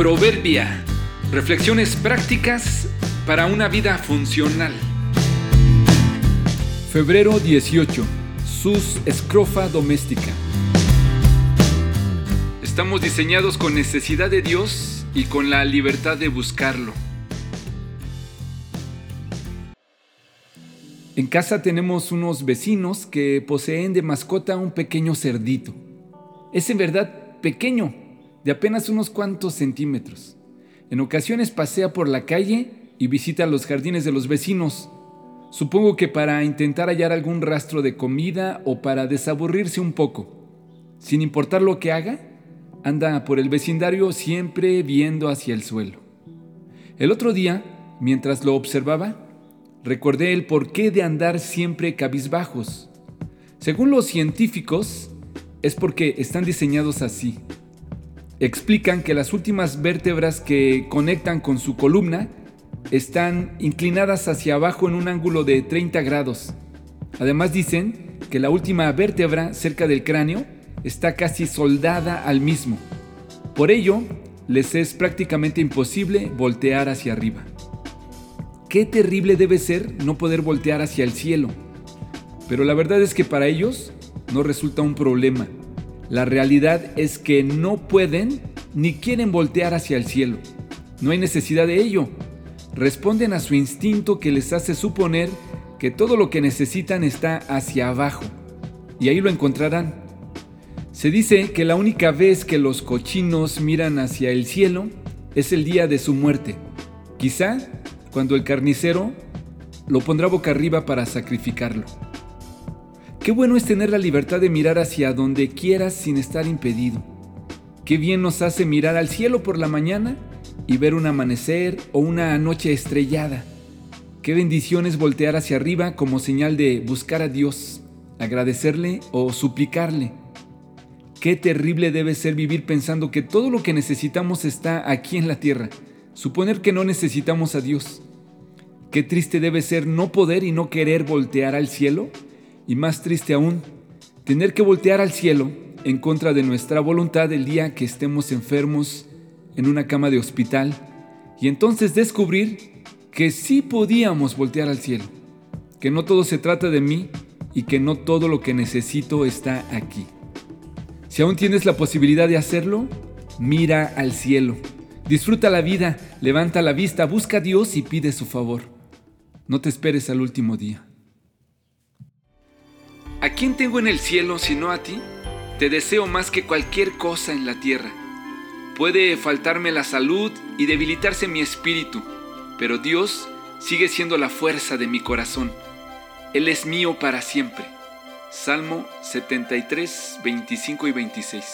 Proverbia. Reflexiones prácticas para una vida funcional. Febrero 18. Sus escrofa doméstica. Estamos diseñados con necesidad de Dios y con la libertad de buscarlo. En casa tenemos unos vecinos que poseen de mascota un pequeño cerdito. Es en verdad pequeño, de apenas unos cuantos centímetros. En ocasiones pasea por la calle y visita los jardines de los vecinos. Supongo que para intentar hallar algún rastro de comida o para desaburrirse un poco. Sin importar lo que haga, anda por el vecindario siempre viendo hacia el suelo. El otro día, mientras lo observaba, recordé el porqué de andar siempre cabizbajos. Según los científicos, es porque están diseñados así explican que las últimas vértebras que conectan con su columna están inclinadas hacia abajo en un ángulo de 30 grados. Además dicen que la última vértebra cerca del cráneo está casi soldada al mismo. Por ello, les es prácticamente imposible voltear hacia arriba. Qué terrible debe ser no poder voltear hacia el cielo. Pero la verdad es que para ellos no resulta un problema la realidad es que no pueden ni quieren voltear hacia el cielo. No hay necesidad de ello. Responden a su instinto que les hace suponer que todo lo que necesitan está hacia abajo. Y ahí lo encontrarán. Se dice que la única vez que los cochinos miran hacia el cielo es el día de su muerte. Quizá cuando el carnicero lo pondrá boca arriba para sacrificarlo. Qué bueno es tener la libertad de mirar hacia donde quieras sin estar impedido. Qué bien nos hace mirar al cielo por la mañana y ver un amanecer o una noche estrellada. Qué bendición es voltear hacia arriba como señal de buscar a Dios, agradecerle o suplicarle. Qué terrible debe ser vivir pensando que todo lo que necesitamos está aquí en la tierra, suponer que no necesitamos a Dios. Qué triste debe ser no poder y no querer voltear al cielo y más triste aún, tener que voltear al cielo en contra de nuestra voluntad el día que estemos enfermos en una cama de hospital y entonces descubrir que sí podíamos voltear al cielo, que no todo se trata de mí y que no todo lo que necesito está aquí. Si aún tienes la posibilidad de hacerlo, mira al cielo, disfruta la vida, levanta la vista, busca a Dios y pide su favor. No te esperes al último día. ¿A quién tengo en el cielo sino a ti? Te deseo más que cualquier cosa en la tierra. Puede faltarme la salud y debilitarse mi espíritu, pero Dios sigue siendo la fuerza de mi corazón. Él es mío para siempre. Salmo 73, 25 y 26.